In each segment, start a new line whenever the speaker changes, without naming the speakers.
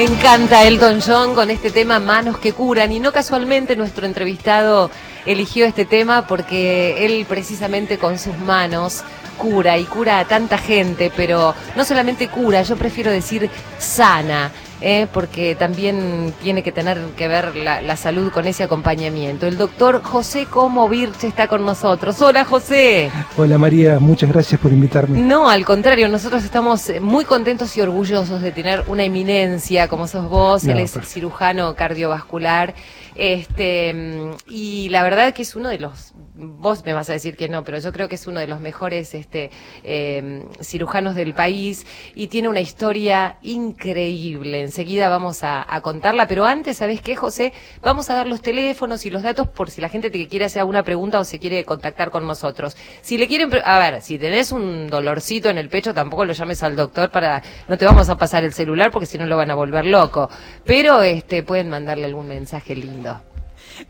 Me
encanta Elton John con este tema Manos que curan y no casualmente nuestro entrevistado eligió este tema porque él precisamente con sus manos cura y cura a tanta gente, pero no solamente cura, yo prefiero decir sana. ¿Eh? porque también tiene que tener que ver la, la salud con ese acompañamiento. El doctor José Como Virche está con nosotros. Hola José.
Hola María, muchas gracias por invitarme.
No, al contrario, nosotros estamos eh, muy contentos y orgullosos de tener una eminencia como sos vos,
No,
él es cirujano cardiovascular, este, y la verdad que es uno de los, vos me vas a decir que no, pero yo creo que es uno de los mejores este, eh, cirujanos del país y tiene una historia increíble. Enseguida vamos a, contarla, pero antes, ¿sabés qué, José? Vamos a dar los teléfonos y los datos por si la gente te quiere hacer alguna pregunta o se quiere contactar con nosotros. Si le quieren, a ver, si tenés un dolorcito en el pecho, tampoco lo llames al doctor para, no te vamos a pasar el celular porque si no lo van a volver loco. Pero, este, pueden mandarle algún mensaje lindo.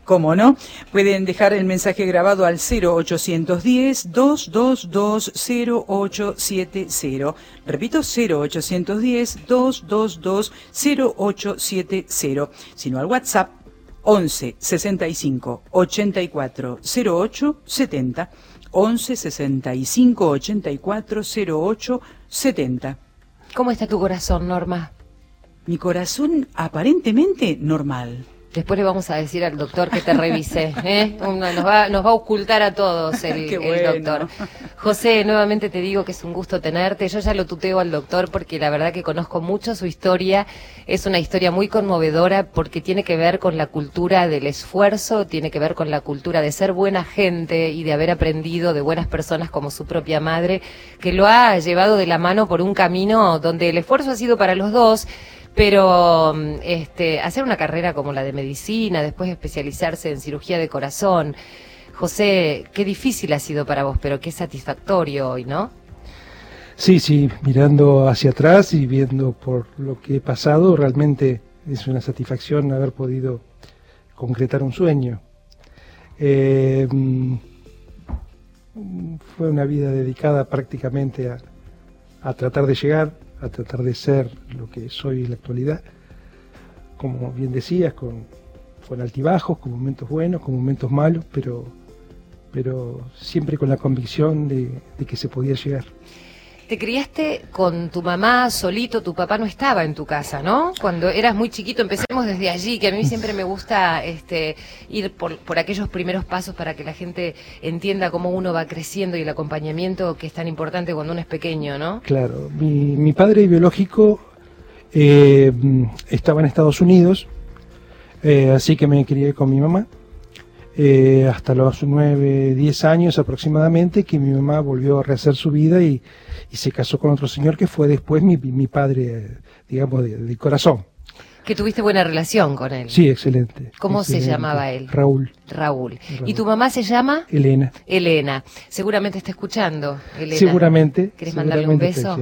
¿Cómo no? Pueden dejar el mensaje grabado al 0810-222-0870. Repito, 0810-222-0870. Sino al WhatsApp 11 65 84 08 70. 11 65 84 08 70.
¿Cómo está tu corazón, Norma?
Mi corazón aparentemente normal.
Después le vamos a decir al doctor que te revise. ¿eh? Nos, va, nos va a ocultar a todos el, el doctor. José, nuevamente te digo que es un gusto tenerte. Yo ya lo tuteo al doctor porque la verdad que conozco mucho su historia. Es una historia muy conmovedora porque tiene que ver con la cultura del esfuerzo, tiene que ver con la cultura de ser buena gente y de haber aprendido de buenas personas como su propia madre, que lo ha llevado de la mano por un camino donde el esfuerzo ha sido para los dos pero mm, este, hacer una carrera como la de medicina, después especializarse en cirugía de corazón. José, qué difícil ha sido para vos, pero qué satisfactorio hoy, ¿no?
Sí, sí, mirando hacia atrás y viendo por lo que he pasado, realmente es una satisfacción haber podido concretar un sueño. Eh, mm, fue una vida dedicada prácticamente a, a tratar de llegar, a tratar de ser lo que soy en la actualidad. Como bien decías, con, con altibajos, con momentos buenos, con momentos malos, pero, pero siempre con la convicción de, de que se podía llegar.
Te criaste con tu mamá solito, tu papá no estaba en tu casa, ¿no? Cuando eras muy chiquito, empecemos desde allí, que a mí siempre me gusta este, ir por, aquellos primeros pasos para que la gente entienda cómo uno va creciendo y el acompañamiento que es tan importante cuando uno es pequeño, ¿no?
Claro, mi, mi padre biológico eh, estaba en Estados Unidos, eh, así que me crié con mi mamá. Eh, hasta los 9, 10 años aproximadamente, que mi mamá volvió a rehacer su vida y, y se casó con otro señor que fue después mi, mi padre, digamos, de, de corazón.
Que tuviste buena relación con él.
Sí, excelente.
¿Cómo se llamaba él?
Raúl,
Raúl.
Raúl.
¿Y tu mamá se llama?
Elena.
Elena. Seguramente está escuchando, Elena.
Seguramente.
¿Querés mandarle un beso?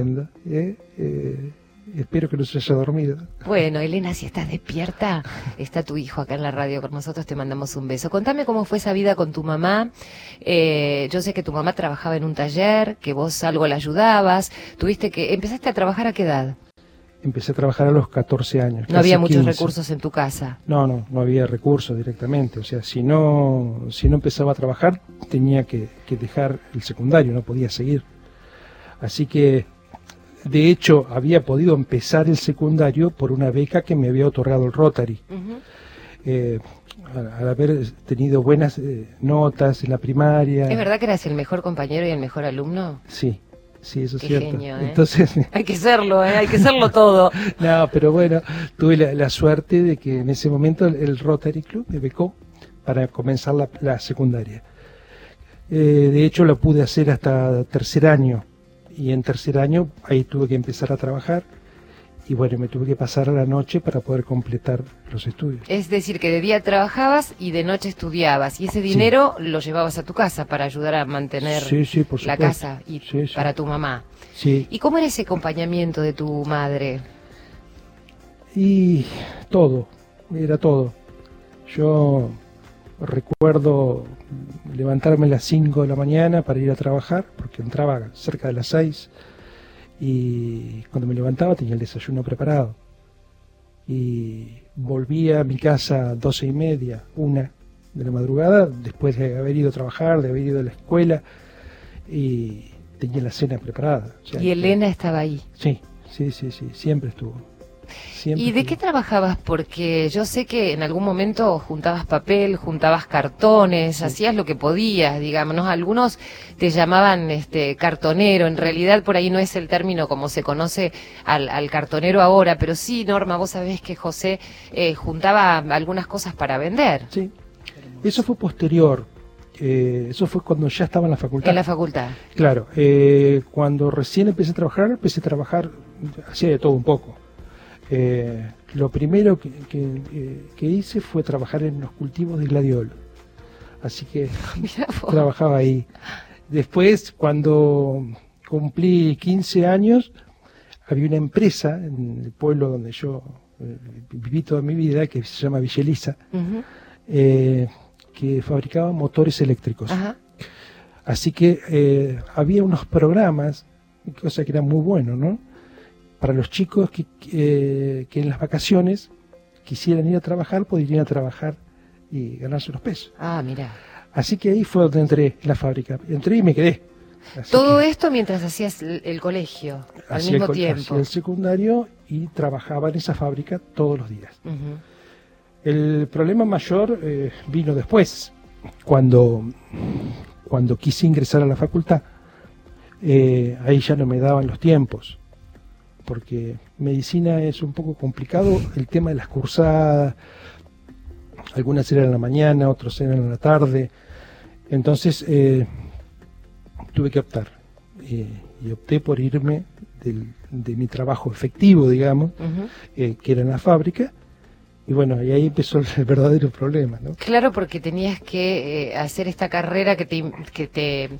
Espero que no se haya dormido.
Bueno, Elena, si estás despierta, está tu hijo acá en la radio con nosotros, te mandamos un beso. Contame cómo fue esa vida con tu mamá. Eh, yo sé que tu mamá trabajaba en un taller, que vos algo la ayudabas. Tuviste que, empezaste a trabajar a qué edad?
Empecé a trabajar a los 14 años.
No había muchos
15.
recursos en tu casa.
No, no, no había recursos directamente. O sea, si no, si no empezaba a trabajar, tenía que, que dejar el secundario, no podía seguir. Así que, de hecho, había podido empezar el secundario por una beca que me había otorgado el Rotary. Eh, al, al haber tenido buenas eh, notas en la primaria.
¿Es verdad que eras el mejor compañero y el mejor alumno?
Sí, sí, eso es cierto.
genio, ¿eh?
Entonces,
Hay que serlo, ¿eh? hay que serlo todo.
No, pero bueno, tuve la, la suerte de que en ese momento el, el Rotary Club me becó para comenzar la, la secundaria. Eh, de hecho, lo pude hacer hasta tercer año. Y en tercer año ahí tuve que empezar a trabajar. Y bueno, me tuve que pasar a la noche para poder completar los estudios.
Es decir, que de día trabajabas y de noche estudiabas. Y ese dinero lo llevabas a tu casa para ayudar a mantener
Sí, sí, por
la casa y para tu mamá.
Sí,
¿Y cómo era ese acompañamiento de tu madre?
y todo, era todo. Yo recuerdo levantarme a las 5 de la mañana para ir a trabajar, porque entraba cerca de las 6, y cuando me levantaba tenía el desayuno preparado. Y volvía a mi casa a 12 y media, una de la madrugada, después de haber ido a trabajar, de haber ido a la escuela, y tenía la cena preparada. O sea
Y
que-
Elena estaba ahí.
Sí, sí, sí, sí, siempre estuvo. Siempre
¿Y de qué trabajabas? Porque yo sé que en algún momento juntabas papel, juntabas cartones, hacías lo que podías, digamos. ¿no? Algunos te llamaban este cartonero, en realidad por ahí no es el término como se conoce al, al cartonero ahora, pero sí, Norma, vos sabés que José eh, juntaba algunas cosas para vender
Sí. Eso fue posterior. eh, eso fue cuando ya estaba en la facultad.
en la facultad.
Claro, eh, cuando recién empecé a trabajar, empecé a trabajar, hacía de todo un poco. Eh, lo primero que, que, eh, que hice fue trabajar en los cultivos de gladiolo. Así que
vos.
trabajaba ahí. Después, cuando cumplí 15 años, había una empresa en el pueblo donde yo eh, viví toda mi vida, que se llama Villeliza, eh, que fabricaba motores eléctricos. Así que había unos programas, cosa que era muy bueno, ¿no? Para los chicos que, que en las vacaciones quisieran ir a trabajar, podían ir a trabajar y ganarse unos pesos.
Ah, mira.
Así que ahí fue donde entré en la fábrica. Entré y me quedé. Así
Todo
que
esto mientras hacías el, el colegio, al mismo
el,
tiempo.
hacía el secundario y trabajaba en esa fábrica todos los días. El problema mayor eh, vino después, cuando, cuando quise ingresar a la facultad. Eh, ahí ya no me daban los tiempos, porque medicina es un poco complicado, el tema de las cursadas, algunas eran en la mañana, otras eran en la tarde, entonces eh, tuve que optar, eh, y opté por irme del- de mi trabajo efectivo, digamos, eh, que era en la fábrica, Y bueno, y ahí empezó el verdadero problema, ¿no?
Claro, porque tenías que eh, hacer esta carrera que te, que te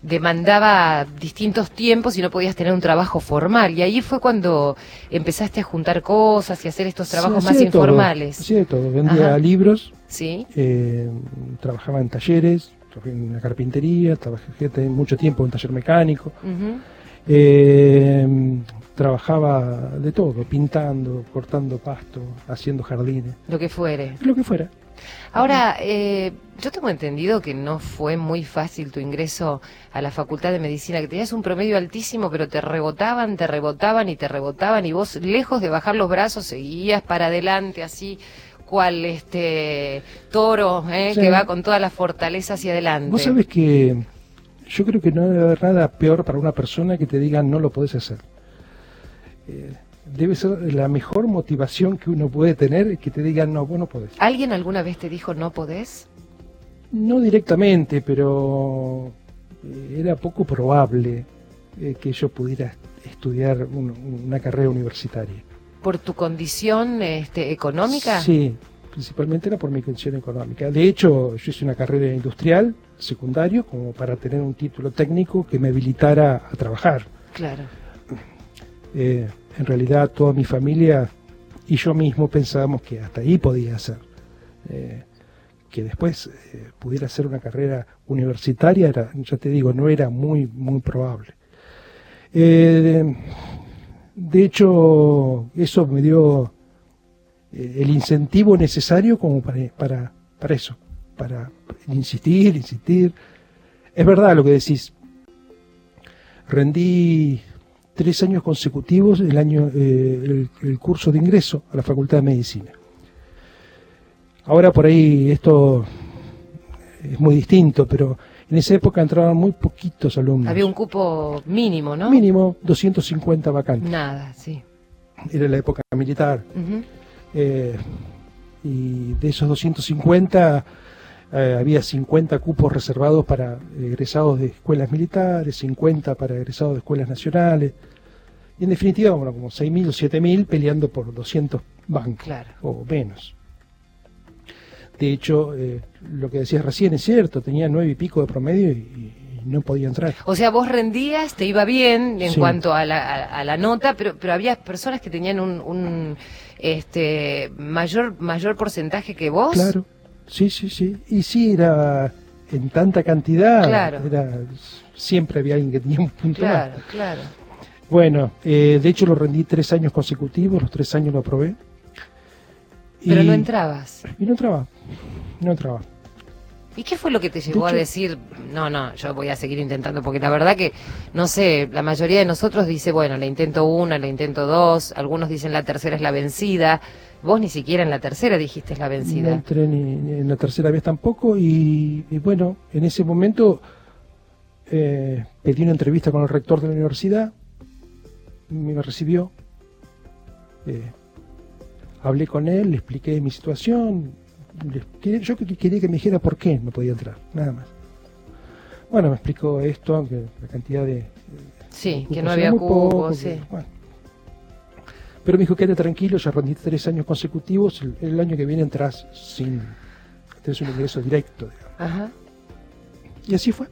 demandaba distintos tiempos y no podías tener un trabajo formal. Y ahí fue cuando empezaste a juntar cosas y hacer estos trabajos
Sí,
más
todo,
informales.
hacía de todo, vendía
Ajá.
libros,
Sí.
eh, trabajaba en talleres, trabajé en la carpintería, trabajé mucho tiempo en taller mecánico. Eh, trabajaba de todo, pintando, cortando pasto, haciendo jardines,
Lo que fuere.
lo que fuera.
Ahora, eh, yo tengo entendido que no fue muy fácil tu ingreso a la Facultad de Medicina, que tenías un promedio altísimo, pero te rebotaban, te rebotaban y te rebotaban, y vos, lejos de bajar los brazos, seguías para adelante así, cual este toro eh,
Sí.
que va con toda la fortaleza hacia adelante.
Vos sabés que yo creo que no debe haber nada peor para una persona que te diga no lo podés hacer. Eh, debe ser la mejor motivación que uno puede tener que te digan no, vos no podés.
¿Alguien alguna vez te dijo no podés?
No directamente, pero eh, era poco probable eh, que yo pudiera estudiar un- una carrera universitaria.
¿Por tu condición este, económica?
Sí, principalmente era por mi condición económica. De hecho, yo hice una carrera industrial, secundario, como para tener un título técnico que me habilitara a trabajar.
Claro.
Eh, en realidad, toda mi familia y yo mismo pensábamos que hasta ahí podía hacer. Eh, que después eh, pudiera hacer una carrera universitaria, era, ya te digo, no era muy, muy probable. Eh, de hecho, eso me dio eh, el incentivo necesario como para, para, para eso, para insistir, insistir. Es verdad lo que decís. Rendí tres años consecutivos el año eh, el, el curso de ingreso a la Facultad de Medicina. Ahora por ahí esto es muy distinto, pero en esa época entraban muy poquitos alumnos.
Había un cupo mínimo, ¿no?
Mínimo 250 vacantes.
Nada, sí.
Era la época militar.
Ujú.
Eh, y de esos 250 eh, había 50 cupos reservados para egresados de escuelas militares, 50 para egresados de escuelas nacionales. Y en definitiva, bueno, como 6.000 o 7.000 peleando por 200 bancos
Claro.
o menos. De hecho, eh, lo que decías recién es cierto, tenía nueve y pico de promedio y, y no podía entrar.
O sea, vos rendías, te iba bien en
Sí.
cuanto a la, a, a la nota, pero, pero había personas que tenían un, un, este mayor mayor porcentaje que vos.
Claro, sí, sí, sí. Y sí, era en tanta cantidad,
Claro.
era, siempre había alguien que tenía un punto
Claro,
más.
claro.
Bueno, eh, de hecho lo rendí tres años consecutivos, los tres años lo aprobé.
Pero
y,
no entrabas.
Y no entraba, no entraba.
¿Y qué fue lo que te llevó a decir, no, no, yo voy a seguir intentando? Porque la verdad que, no sé, la mayoría de nosotros dice, bueno, le intento una, le intento dos, algunos dicen la tercera es la vencida. Vos ni siquiera en la tercera dijiste es la
No
vencida.
entré ni, en la tercera vez tampoco y, y bueno, en ese momento eh, pedí una entrevista con el rector de la universidad, me recibió, eh, hablé con él, le expliqué mi situación, yo que- quería que me dijera por qué no podía entrar, nada más. Bueno, me explicó esto, aunque la cantidad de...
Sí, que no había cupo,
poco,
sí.
que- bueno. Pero me dijo, quédate tranquilo, ya rendí tres años consecutivos, el, el año que viene entras sin... Tenés un ingreso directo, digamos.
Ajá.
Y así fue.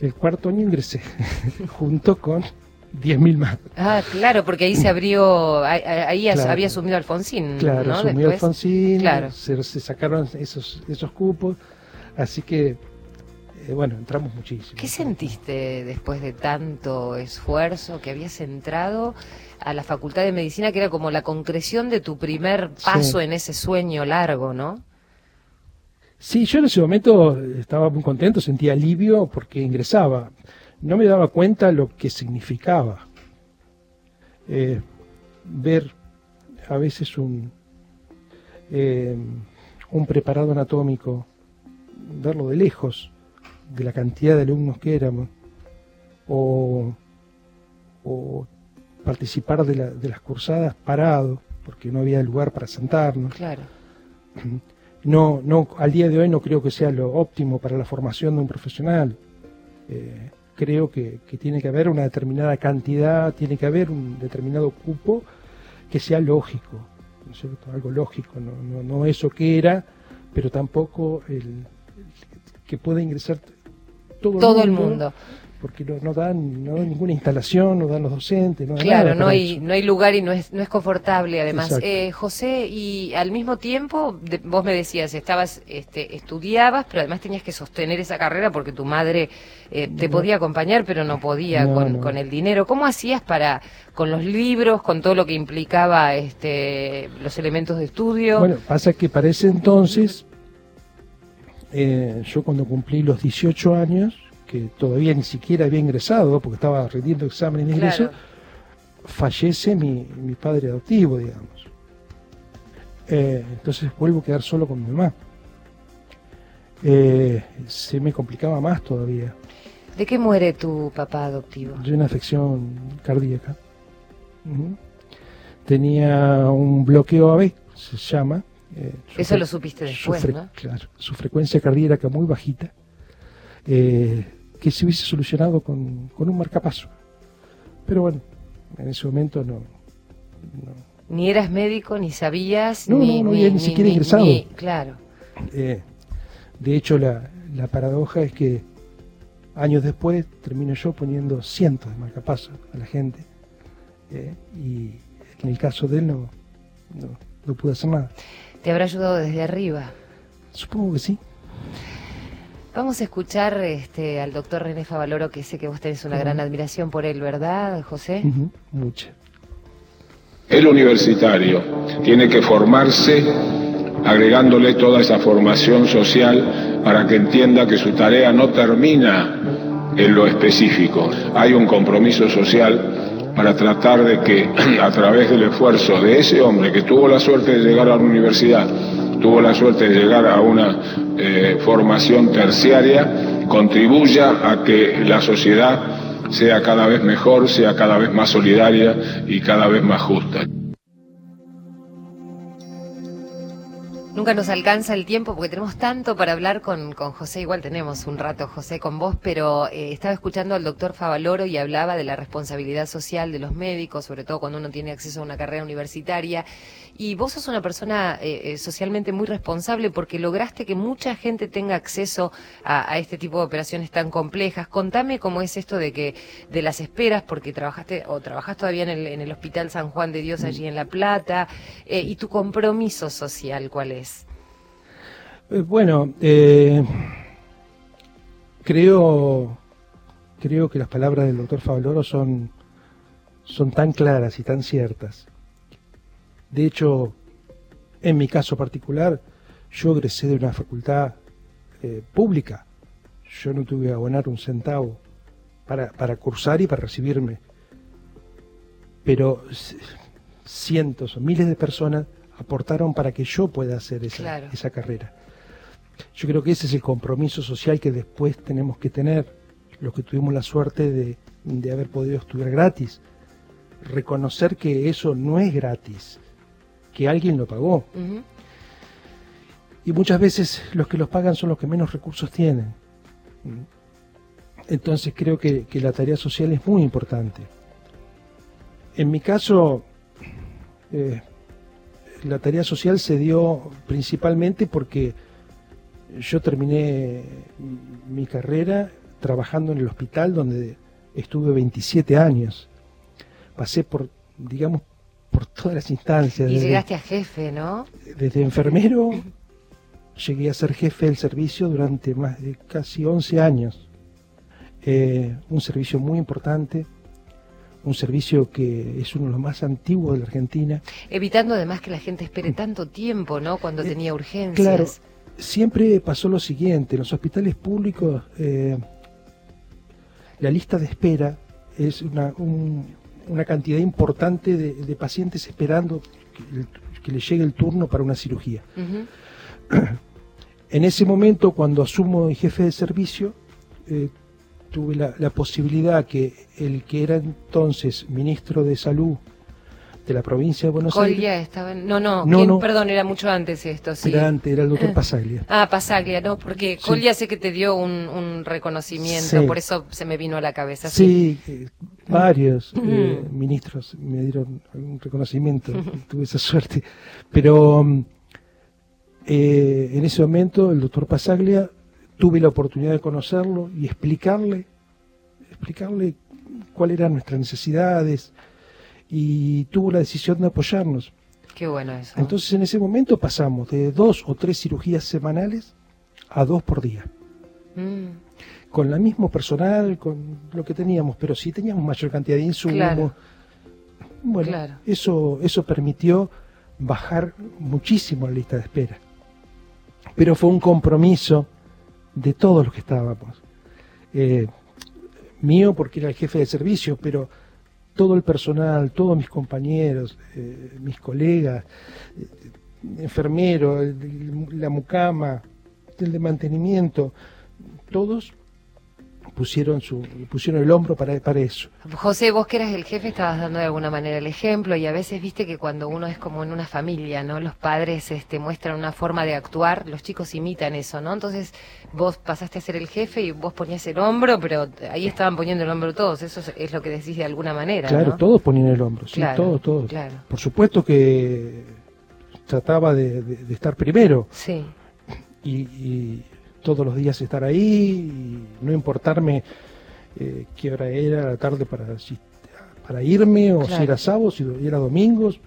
El cuarto año ingresé, junto con 10.000 más.
Ah, claro, porque ahí se abrió, ahí,
Claro.
había asumido Alfonsín,
Claro,
¿no?
asumió
Después.
Alfonsín,
Claro.
se, se sacaron esos, esos cupos, así que, eh, bueno, entramos muchísimo.
¿Qué sentiste después de tanto esfuerzo que habías entrado a la Facultad de Medicina, que era como la concreción de tu primer paso
Sí.
en ese sueño largo, ¿no?
Sí, yo en ese momento estaba muy contento, sentía alivio porque ingresaba. No me daba cuenta lo que significaba eh, ver a veces un, eh, un preparado anatómico, verlo de lejos, de la cantidad de alumnos que éramos, o, o participar de, la- de las cursadas parado, porque no había lugar para sentarnos.
Claro.
No, no, al día de hoy no creo que sea lo óptimo para la formación de un profesional. Eh, creo que, que tiene que haber una determinada cantidad, tiene que haber un determinado cupo que sea lógico. ¿no es cierto? algo lógico, no, no, no eso que era, pero tampoco el, el que pueda ingresar todo,
Todo el mundo.
Porque no, no dan no dan ninguna instalación, no dan los docentes, no dan
Claro,
nada
no hay,
eso.
no hay lugar y no es, no es confortable además. Eh, José, y al mismo tiempo, de- vos me decías, estabas, este, estudiabas, pero además tenías que sostener esa carrera porque tu madre eh, te
No.
podía acompañar, pero no podía
No,
con, con el dinero. ¿Cómo hacías para, con los libros, con todo lo que implicaba este, los elementos de estudio?
Bueno, pasa que para ese entonces, eh, yo cuando cumplí los 18 años, que todavía ni siquiera había ingresado, porque estaba rindiendo exámenes de ingreso,
Claro.
fallece mi, mi padre adoptivo, digamos. Eh, entonces vuelvo a quedar solo con mi mamá. Eh, se me complicaba más todavía.
¿De qué muere tu papá adoptivo?
de una afección cardíaca. Tenía un bloqueo AB, se llama. eh, su
Eso lo supiste
su
después,
fre-
¿no?
Claro, su frecuencia cardíaca muy bajita, eh, que se hubiese solucionado con, con un marcapaso. Pero bueno, en ese momento no. no.
Ni eras médico, ni sabías,
No,
ni,
no, no había ni siquiera ingresado.
ni- claro.
Eh, de hecho, la, la paradoja es que años después termino yo poniendo cientos de marcapasos a la gente. eh, y en el caso de él no, no, no pude hacer nada.
Te habrá ayudado desde arriba.
Supongo que sí.
Vamos a escuchar este, al doctor René Favaloro, que sé que vos tenés una gran admiración por él, ¿verdad, José?
Ujú, Mucha.
El universitario tiene que formarse agregándole toda esa formación social para que entienda que su tarea no termina en lo específico. Hay un compromiso social para tratar de que a través del esfuerzo de ese hombre que tuvo la suerte de llegar a la universidad, tuvo la suerte de llegar a una eh, formación terciaria, contribuya a que la sociedad sea cada vez mejor, sea cada vez más solidaria y cada vez más justa.
Nunca nos alcanza el tiempo porque tenemos tanto para hablar con, con José. Igual tenemos un rato, José, con vos, pero eh, estaba escuchando al doctor Favaloro y hablaba de la responsabilidad social de los médicos, sobre todo cuando uno tiene acceso a una carrera universitaria. Y vos sos una persona eh, eh, socialmente muy responsable porque lograste que mucha gente tenga acceso a, este tipo de operaciones tan complejas. Contame cómo es esto de que de las esperas, porque trabajaste o trabajás todavía en el, en el Hospital San Juan de Dios allí en La Plata, eh, y tu compromiso social, ¿cuál es?
Bueno, eh, creo, creo que las palabras del doctor Favaloro son, son tan claras y tan ciertas. De hecho, en mi caso particular, yo egresé de una facultad eh, pública. Yo no tuve que abonar un centavo para, para cursar y para recibirme. Pero cientos o miles de personas aportaron para que yo pueda hacer esa,
Claro.
esa carrera. Yo creo que ese es el compromiso social que después tenemos que tener, los que tuvimos la suerte de, de haber podido estudiar gratis. Reconocer que eso no es gratis, que alguien lo pagó. Y muchas veces los que los pagan son los que menos recursos tienen. Entonces creo que, que la tarea social es muy importante. En mi caso, eh, la tarea social se dio principalmente porque yo terminé mi carrera trabajando en el hospital donde estuve 27 años. Pasé por, digamos, por todas las instancias.
Y
desde-
llegaste a jefe, ¿no?
desde enfermero llegué a ser jefe del servicio durante más de casi 11 años. Eh, un servicio muy importante, un servicio que es uno de los más antiguos de la Argentina.
Evitando además que la gente espere tanto tiempo, ¿no? Cuando tenía urgencias.
Eh, Claro, siempre pasó lo siguiente, en los hospitales públicos eh, la lista de espera es una, un- una cantidad importante de, de pacientes esperando que, que le llegue el turno para una cirugía. En ese momento, cuando asumo el jefe de servicio, eh, tuve la, la posibilidad que el que era entonces ministro de Salud de la provincia de Buenos Aires.
Colia estaba en... No, no,
No, no.
perdón, era mucho antes esto, sí.
Era antes, era el doctor Pasaglia.
Ah, Pasaglia, ¿no? Porque
Sí.
Colia sé que te dio un, un reconocimiento,
Sí.
por eso se me vino a la cabeza.
Sí, eh, varios eh, ministros me dieron algún reconocimiento, tuve esa suerte. Pero mm, eh, en ese momento el doctor Pasaglia tuve la oportunidad de conocerlo y explicarle, explicarle cuáles eran nuestras necesidades y tuvo la decisión de apoyarnos.
Qué bueno eso.
Entonces en ese momento pasamos de dos o tres cirugías semanales a dos por día.
Mm,
con la mismo personal, con lo que teníamos, pero sí teníamos mayor cantidad de insumos.
Claro.
Bueno,
Claro.
eso, eso permitió bajar muchísimo la lista de espera. Pero fue un compromiso de todos los que estábamos. Eh, mío porque era el jefe de servicio, pero todo el personal, todos mis compañeros, eh, mis colegas, eh, enfermero, el de la mucama, el de mantenimiento, todos pusieron su pusieron el hombro para, para eso.
José, vos que eras el jefe estabas dando de alguna manera el ejemplo y a veces viste que cuando uno es como en una familia, ¿no? Los padres este, muestran una forma de actuar, los chicos imitan eso, ¿no? Entonces vos pasaste a ser el jefe y vos ponías el hombro, pero ahí estaban poniendo el hombro todos, eso es, lo que decís de alguna manera,
Claro,
¿no?
todos ponían el hombro, sí,
Claro,
todos, todos.
claro.
Por supuesto que trataba de, de- de estar primero
Sí,
y, y todos los días estar ahí y no importarme eh, qué hora era la tarde para, si- para irme o
Claro.
si era sábado, si era domingos,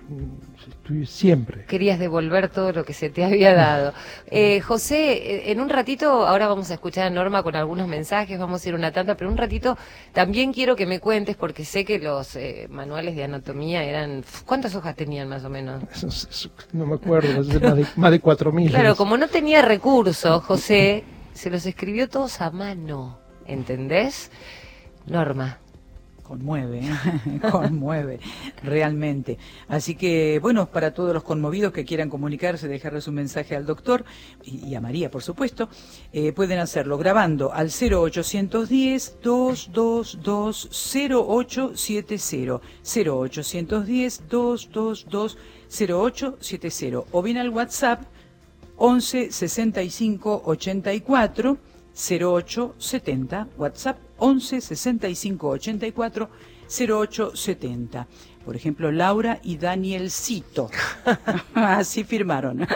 siempre.
querías devolver todo lo que se te había dado. Eh, José, eh, en un ratito, ahora vamos a escuchar a Norma con algunos mensajes, vamos a ir una tanda, pero un ratito también quiero que me cuentes, porque sé que los eh, manuales de anatomía eran... ¿Cuántas hojas tenían más o menos?
Eso- eso- no me acuerdo, más de, más de 4.000.
Claro, como no tenía recursos, José, se los escribió todos a mano, ¿entendés? Norma.
Conmueve, ¿eh? conmueve, realmente. Así que, bueno, para todos los conmovidos que quieran comunicarse, dejarle su mensaje al doctor y, y a María, por supuesto, eh, pueden hacerlo grabando al 0810-222-0870, 0810-222-0870, o bien al WhatsApp 11 65 84 08 70 WhatsApp 11 65 84 08 70 por ejemplo Laura y Danielcito. Así firmaron.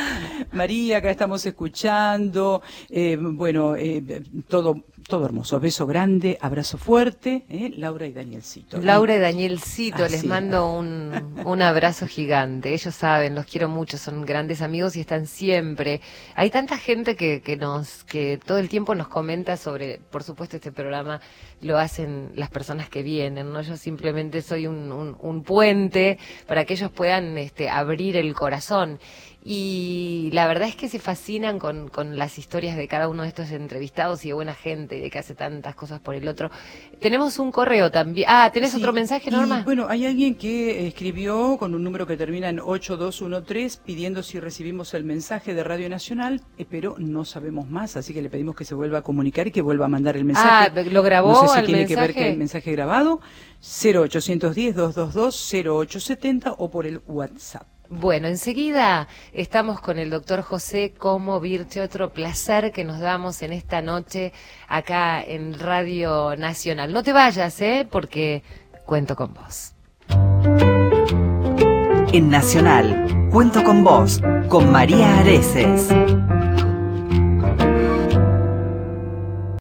María acá estamos escuchando. Eh, bueno eh, todo todo hermoso. Beso grande abrazo fuerte eh, Laura y Danielcito
Laura y Danielcito, les mando un, un abrazo gigante. Ellos saben, los quiero mucho, son grandes amigos y están siempre. Hay tanta gente que, que nos, que todo el tiempo nos comenta sobre, por supuesto, este programa lo hacen las personas que vienen, ¿no? Yo simplemente soy un, un, un puente para que ellos puedan este, abrir el corazón. Y la verdad es que se fascinan con, con las historias de cada uno de estos entrevistados y de buena gente y de que hace tantas cosas por el otro. Tenemos un correo también. Ah, ¿tenés
Sí,
otro mensaje,
y,
Norma?
bueno, hay alguien que escribió con un número que termina en 8213 pidiendo si recibimos el mensaje de Radio Nacional, eh, pero no sabemos más, así que le pedimos que se vuelva a comunicar y que vuelva a mandar el mensaje.
Ah, ¿lo grabó
No sé si
el
tiene que ver que el mensaje grabado 0810-222-0870 o por el WhatsApp.
Bueno, enseguida estamos con el doctor José Como Virche, otro placer que nos damos en esta noche acá en Radio Nacional. No te vayas, ¿eh? Porque cuento con vos.
En Nacional, cuento con vos, con María Areces.